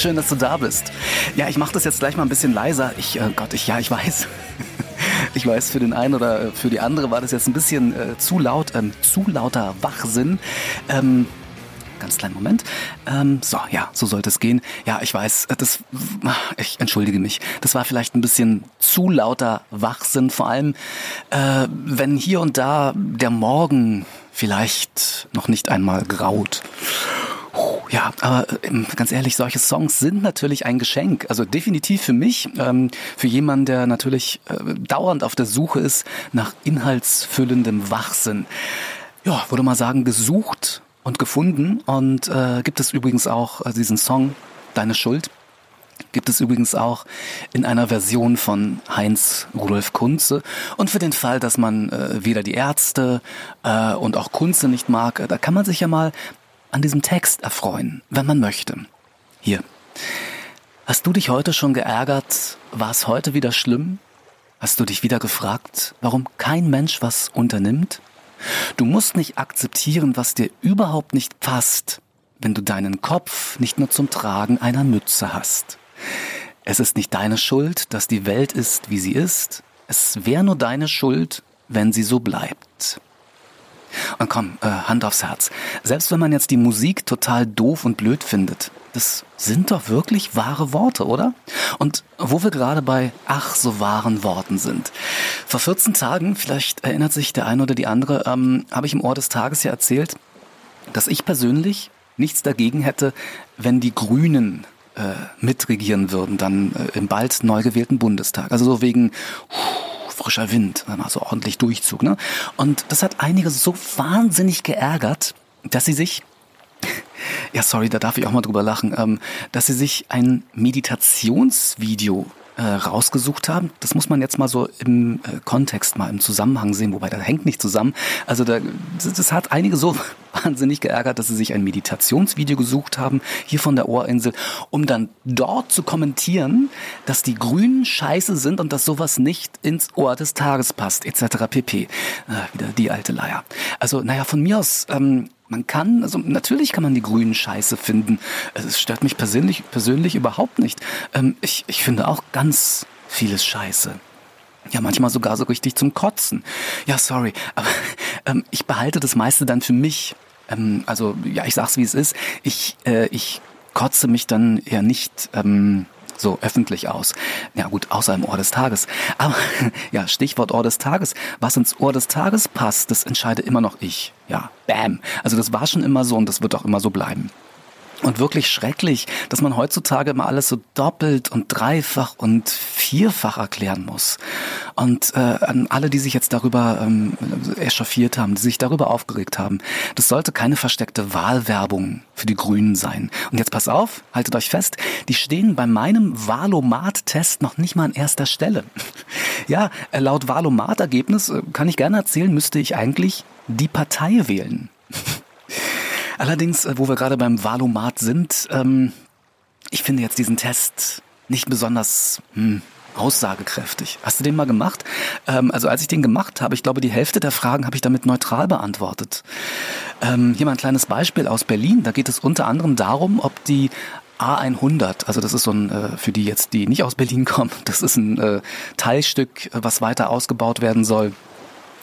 Schön, dass du da bist. Ja, ich mache das jetzt gleich mal ein bisschen leiser. Ich, äh, Gott, ich, ja, ich weiß. Ich weiß, für den einen oder äh, für die andere war das jetzt ein bisschen äh, zu laut, ähm, zu lauter Wachsinn. Ähm, ganz kleinen Moment. Ähm, so, ja, so sollte es gehen. Ja, ich weiß, äh, das, ich entschuldige mich. Das war vielleicht ein bisschen zu lauter Wachsinn, vor allem, äh, wenn hier und da der Morgen vielleicht noch nicht einmal graut. Ja, aber ähm, ganz ehrlich, solche Songs sind natürlich ein Geschenk. Also definitiv für mich, ähm, für jemanden, der natürlich äh, dauernd auf der Suche ist nach inhaltsfüllendem Wachsinn. Ja, würde mal sagen, gesucht und gefunden. Und äh, gibt es übrigens auch äh, diesen Song Deine Schuld. Gibt es übrigens auch in einer Version von Heinz Rudolf Kunze. Und für den Fall, dass man äh, weder die Ärzte äh, und auch Kunze nicht mag, äh, da kann man sich ja mal an diesem Text erfreuen, wenn man möchte. Hier. Hast du dich heute schon geärgert? War es heute wieder schlimm? Hast du dich wieder gefragt, warum kein Mensch was unternimmt? Du musst nicht akzeptieren, was dir überhaupt nicht passt, wenn du deinen Kopf nicht nur zum Tragen einer Mütze hast. Es ist nicht deine Schuld, dass die Welt ist, wie sie ist. Es wäre nur deine Schuld, wenn sie so bleibt. Und komm, äh, Hand aufs Herz. Selbst wenn man jetzt die Musik total doof und blöd findet, das sind doch wirklich wahre Worte, oder? Und wo wir gerade bei ach so wahren Worten sind. Vor 14 Tagen, vielleicht erinnert sich der eine oder die andere, ähm, habe ich im Ohr des Tages ja erzählt, dass ich persönlich nichts dagegen hätte, wenn die Grünen äh, mitregieren würden, dann äh, im bald neu gewählten Bundestag. Also so wegen frischer Wind, so ordentlich Durchzug. Ne? Und das hat einige so wahnsinnig geärgert, dass sie sich ja, sorry, da darf ich auch mal drüber lachen, ähm, dass sie sich ein Meditationsvideo äh, rausgesucht haben. Das muss man jetzt mal so im äh, Kontext, mal im Zusammenhang sehen, wobei das hängt nicht zusammen. Also da, das, das hat einige so wahnsinnig geärgert, dass sie sich ein Meditationsvideo gesucht haben, hier von der Ohrinsel, um dann dort zu kommentieren, dass die Grünen scheiße sind und dass sowas nicht ins Ohr des Tages passt, etc. pp. Äh, wieder die alte Leier. Also, naja, von mir aus, ähm, man kann, also natürlich kann man die Grünen scheiße finden. Es stört mich persönlich, persönlich überhaupt nicht. Ähm, ich, ich finde auch ganz vieles scheiße. Ja, manchmal sogar so richtig zum Kotzen. Ja, sorry, aber ähm, ich behalte das meiste dann für mich. Ähm, also, ja, ich sag's wie es ist. Ich, äh, ich kotze mich dann ja nicht ähm, so öffentlich aus. Ja gut, außer im Ohr des Tages. Aber ja, Stichwort Ohr des Tages. Was ins Ohr des Tages passt, das entscheide immer noch ich. Ja, bam. Also das war schon immer so und das wird auch immer so bleiben. Und wirklich schrecklich, dass man heutzutage immer alles so doppelt und dreifach und vierfach erklären muss. Und äh, an alle, die sich jetzt darüber ähm, echauffiert haben, die sich darüber aufgeregt haben, das sollte keine versteckte Wahlwerbung für die Grünen sein. Und jetzt pass auf, haltet euch fest, die stehen bei meinem Valomat-Test noch nicht mal an erster Stelle. ja, äh, laut Valomat-Ergebnis, äh, kann ich gerne erzählen, müsste ich eigentlich die Partei wählen. Allerdings, äh, wo wir gerade beim Valomat sind, ähm, ich finde jetzt diesen Test nicht besonders hm, aussagekräftig. Hast du den mal gemacht? Ähm, also als ich den gemacht habe, ich glaube, die Hälfte der Fragen habe ich damit neutral beantwortet. Ähm, hier mal ein kleines Beispiel aus Berlin. Da geht es unter anderem darum, ob die A100, also das ist so ein, äh, für die jetzt, die nicht aus Berlin kommen, das ist ein äh, Teilstück, was weiter ausgebaut werden soll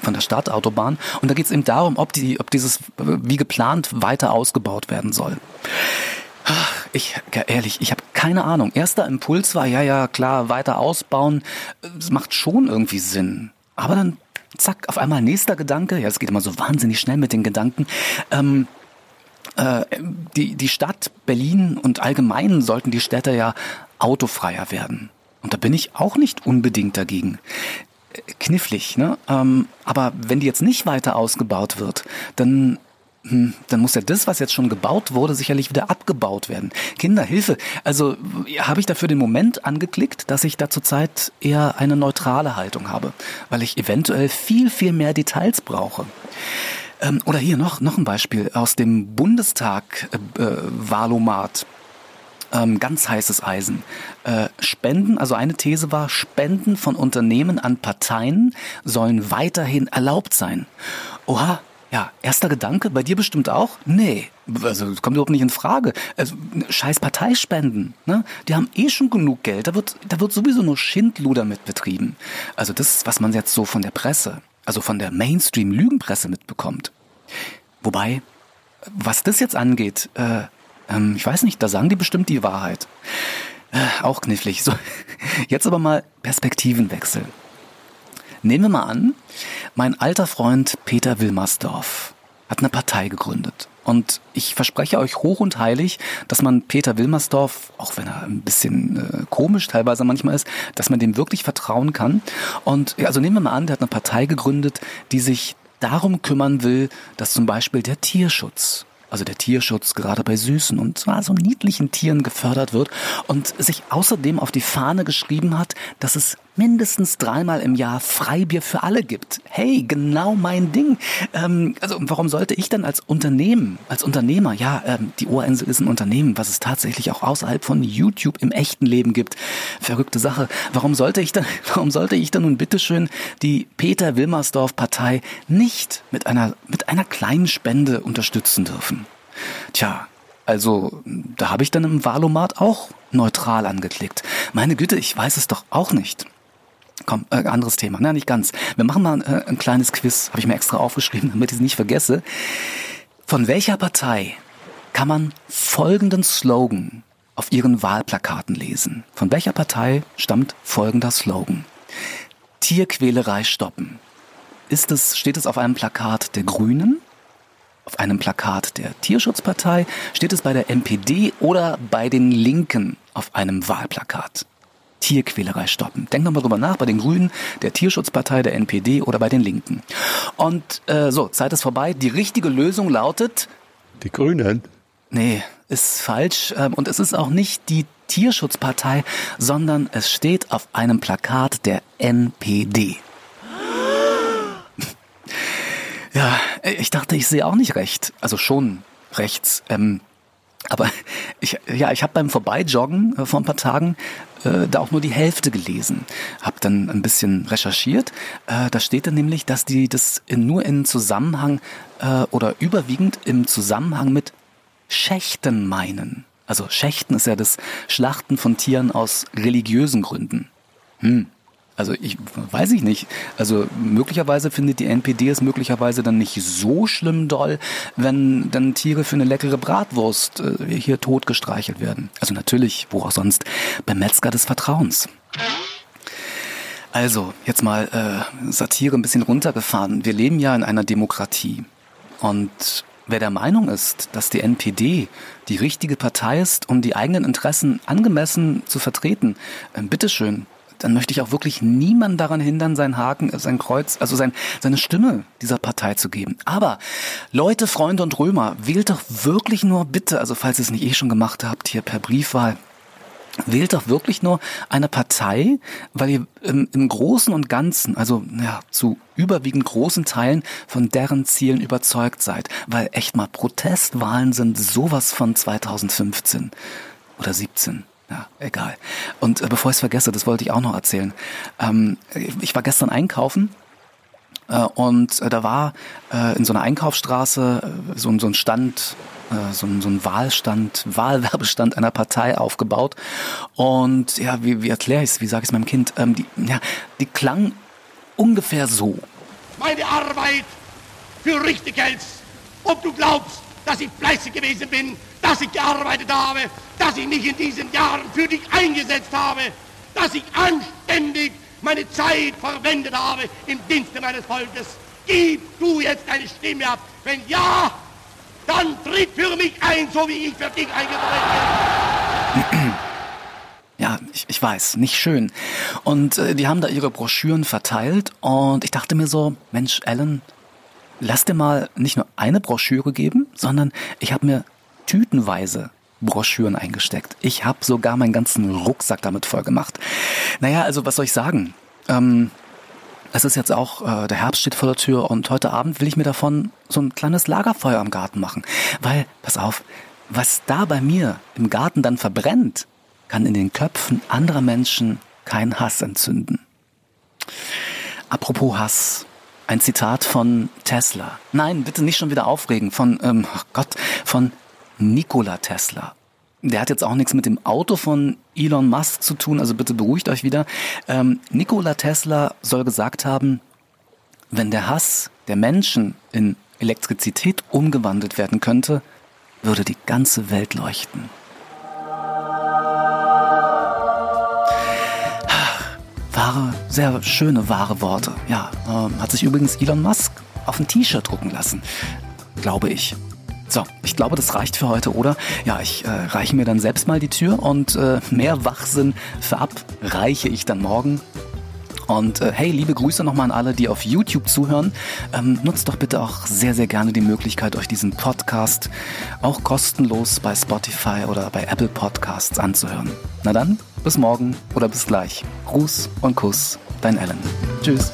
von der Stadtautobahn. Und da geht es eben darum, ob, die, ob dieses wie geplant weiter ausgebaut werden soll. Ich, ehrlich, ich habe keine Ahnung. Erster Impuls war, ja, ja, klar, weiter ausbauen. Es macht schon irgendwie Sinn. Aber dann, zack, auf einmal nächster Gedanke. Ja, es geht immer so wahnsinnig schnell mit den Gedanken. Ähm, äh, die, die Stadt Berlin und allgemein sollten die Städte ja autofreier werden. Und da bin ich auch nicht unbedingt dagegen knifflig. Ne? Ähm, aber wenn die jetzt nicht weiter ausgebaut wird, dann hm, dann muss ja das, was jetzt schon gebaut wurde, sicherlich wieder abgebaut werden. Kinderhilfe. Also habe ich dafür den Moment angeklickt, dass ich da zurzeit eher eine neutrale Haltung habe, weil ich eventuell viel, viel mehr Details brauche. Ähm, oder hier noch, noch ein Beispiel aus dem Bundestag äh, äh ähm, ganz heißes Eisen. Äh, Spenden, also eine These war, Spenden von Unternehmen an Parteien sollen weiterhin erlaubt sein. Oha, Ja, erster Gedanke, bei dir bestimmt auch? Nee, also kommt überhaupt nicht in Frage. Also, scheiß Parteispenden, ne? Die haben eh schon genug Geld, da wird, da wird sowieso nur Schindluder mit betrieben. Also das, was man jetzt so von der Presse, also von der Mainstream-Lügenpresse mitbekommt. Wobei, was das jetzt angeht, äh, ähm, ich weiß nicht, da sagen die bestimmt die Wahrheit. Äh, auch knifflig. So, jetzt aber mal Perspektivenwechsel. Nehmen wir mal an, mein alter Freund Peter Wilmersdorf hat eine Partei gegründet. Und ich verspreche euch hoch und heilig, dass man Peter Wilmersdorf, auch wenn er ein bisschen äh, komisch teilweise manchmal ist, dass man dem wirklich vertrauen kann. Und also nehmen wir mal an, der hat eine Partei gegründet, die sich darum kümmern will, dass zum Beispiel der Tierschutz also der Tierschutz gerade bei süßen und zwar so niedlichen Tieren gefördert wird und sich außerdem auf die Fahne geschrieben hat, dass es mindestens dreimal im Jahr Freibier für alle gibt. Hey, genau mein Ding. Ähm, also warum sollte ich dann als Unternehmen, als Unternehmer, ja, ähm, die Ohrinsel ist ein Unternehmen, was es tatsächlich auch außerhalb von YouTube im echten Leben gibt. Verrückte Sache. Warum sollte ich dann, warum sollte ich dann nun bitteschön die Peter Wilmersdorf Partei nicht mit einer, mit einer kleinen Spende unterstützen dürfen? Tja, also da habe ich dann im Wahlomat auch neutral angeklickt. Meine Güte, ich weiß es doch auch nicht. Komm, äh, anderes Thema. Na, nicht ganz. Wir machen mal äh, ein kleines Quiz, habe ich mir extra aufgeschrieben, damit ich es nicht vergesse. Von welcher Partei kann man folgenden Slogan auf ihren Wahlplakaten lesen? Von welcher Partei stammt folgender Slogan? Tierquälerei stoppen. Ist es, steht es auf einem Plakat der Grünen, auf einem Plakat der Tierschutzpartei, steht es bei der NPD oder bei den Linken auf einem Wahlplakat? Tierquälerei stoppen. Denk nochmal drüber nach, bei den Grünen, der Tierschutzpartei, der NPD oder bei den Linken. Und äh, so, Zeit ist vorbei. Die richtige Lösung lautet... Die Grünen? Nee, ist falsch. Ähm, und es ist auch nicht die Tierschutzpartei, sondern es steht auf einem Plakat der NPD. Ja, ich dachte, ich sehe auch nicht recht. Also schon rechts. Ähm, aber ich, ja, ich habe beim Vorbeijoggen äh, vor ein paar Tagen äh, da auch nur die Hälfte gelesen. Habe dann ein bisschen recherchiert. Äh, da steht dann nämlich, dass die das in, nur in Zusammenhang äh, oder überwiegend im Zusammenhang mit Schächten meinen. Also Schächten ist ja das Schlachten von Tieren aus religiösen Gründen. Hm. Also ich weiß ich nicht. Also möglicherweise findet die NPD es möglicherweise dann nicht so schlimm doll, wenn dann Tiere für eine leckere Bratwurst äh, hier tot gestreichelt werden. Also natürlich, wo auch sonst, beim Metzger des Vertrauens. Also, jetzt mal äh, Satire ein bisschen runtergefahren. Wir leben ja in einer Demokratie. Und wer der Meinung ist, dass die NPD die richtige Partei ist, um die eigenen Interessen angemessen zu vertreten, äh, bitteschön, dann möchte ich auch wirklich niemanden daran hindern, sein Haken, sein Kreuz, also sein, seine Stimme dieser Partei zu geben. Aber Leute, Freunde und Römer, wählt doch wirklich nur bitte, also falls ihr es nicht eh schon gemacht habt, hier per Briefwahl, wählt doch wirklich nur eine Partei, weil ihr im, im Großen und Ganzen, also ja, zu überwiegend großen Teilen von deren Zielen überzeugt seid. Weil echt mal Protestwahlen sind sowas von 2015 oder 17. Ja, egal. Und äh, bevor ich es vergesse, das wollte ich auch noch erzählen. Ähm, ich war gestern einkaufen äh, und äh, da war äh, in so einer Einkaufsstraße äh, so, so ein Stand, äh, so, ein, so ein Wahlstand, Wahlwerbestand einer Partei aufgebaut. Und ja, wie, wie erkläre ich es, wie sage ich es meinem Kind? Ähm, die, ja, die klang ungefähr so. Meine Arbeit für richtig hältst, ob du glaubst, dass ich fleißig gewesen bin, dass ich gearbeitet habe, dass ich mich in diesen Jahren für dich eingesetzt habe, dass ich anständig meine Zeit verwendet habe im Dienste meines Volkes. Gib du jetzt deine Stimme ab. Wenn ja, dann tritt für mich ein, so wie ich für dich eingetreten bin. Ja, ich, ich weiß, nicht schön. Und äh, die haben da ihre Broschüren verteilt und ich dachte mir so, Mensch, Alan, lass dir mal nicht nur eine Broschüre geben, sondern ich habe mir tütenweise Broschüren eingesteckt. Ich habe sogar meinen ganzen Rucksack damit voll gemacht. Naja, also was soll ich sagen? Ähm, es ist jetzt auch, äh, der Herbst steht vor der Tür und heute Abend will ich mir davon so ein kleines Lagerfeuer im Garten machen. Weil, pass auf, was da bei mir im Garten dann verbrennt, kann in den Köpfen anderer Menschen keinen Hass entzünden. Apropos Hass. Ein Zitat von Tesla. Nein, bitte nicht schon wieder aufregen. Von, ähm, oh Gott, von Nikola Tesla. Der hat jetzt auch nichts mit dem Auto von Elon Musk zu tun, also bitte beruhigt euch wieder. Ähm, Nikola Tesla soll gesagt haben, wenn der Hass der Menschen in Elektrizität umgewandelt werden könnte, würde die ganze Welt leuchten. Wahre, sehr schöne, wahre Worte. Ja, äh, hat sich übrigens Elon Musk auf ein T-Shirt drucken lassen. Glaube ich. So, ich glaube, das reicht für heute, oder? Ja, ich äh, reiche mir dann selbst mal die Tür und äh, mehr Wachsinn verabreiche ich dann morgen. Und äh, hey, liebe Grüße nochmal an alle, die auf YouTube zuhören. Ähm, nutzt doch bitte auch sehr, sehr gerne die Möglichkeit, euch diesen Podcast auch kostenlos bei Spotify oder bei Apple Podcasts anzuhören. Na dann, bis morgen oder bis gleich. Gruß und Kuss, dein Alan. Tschüss.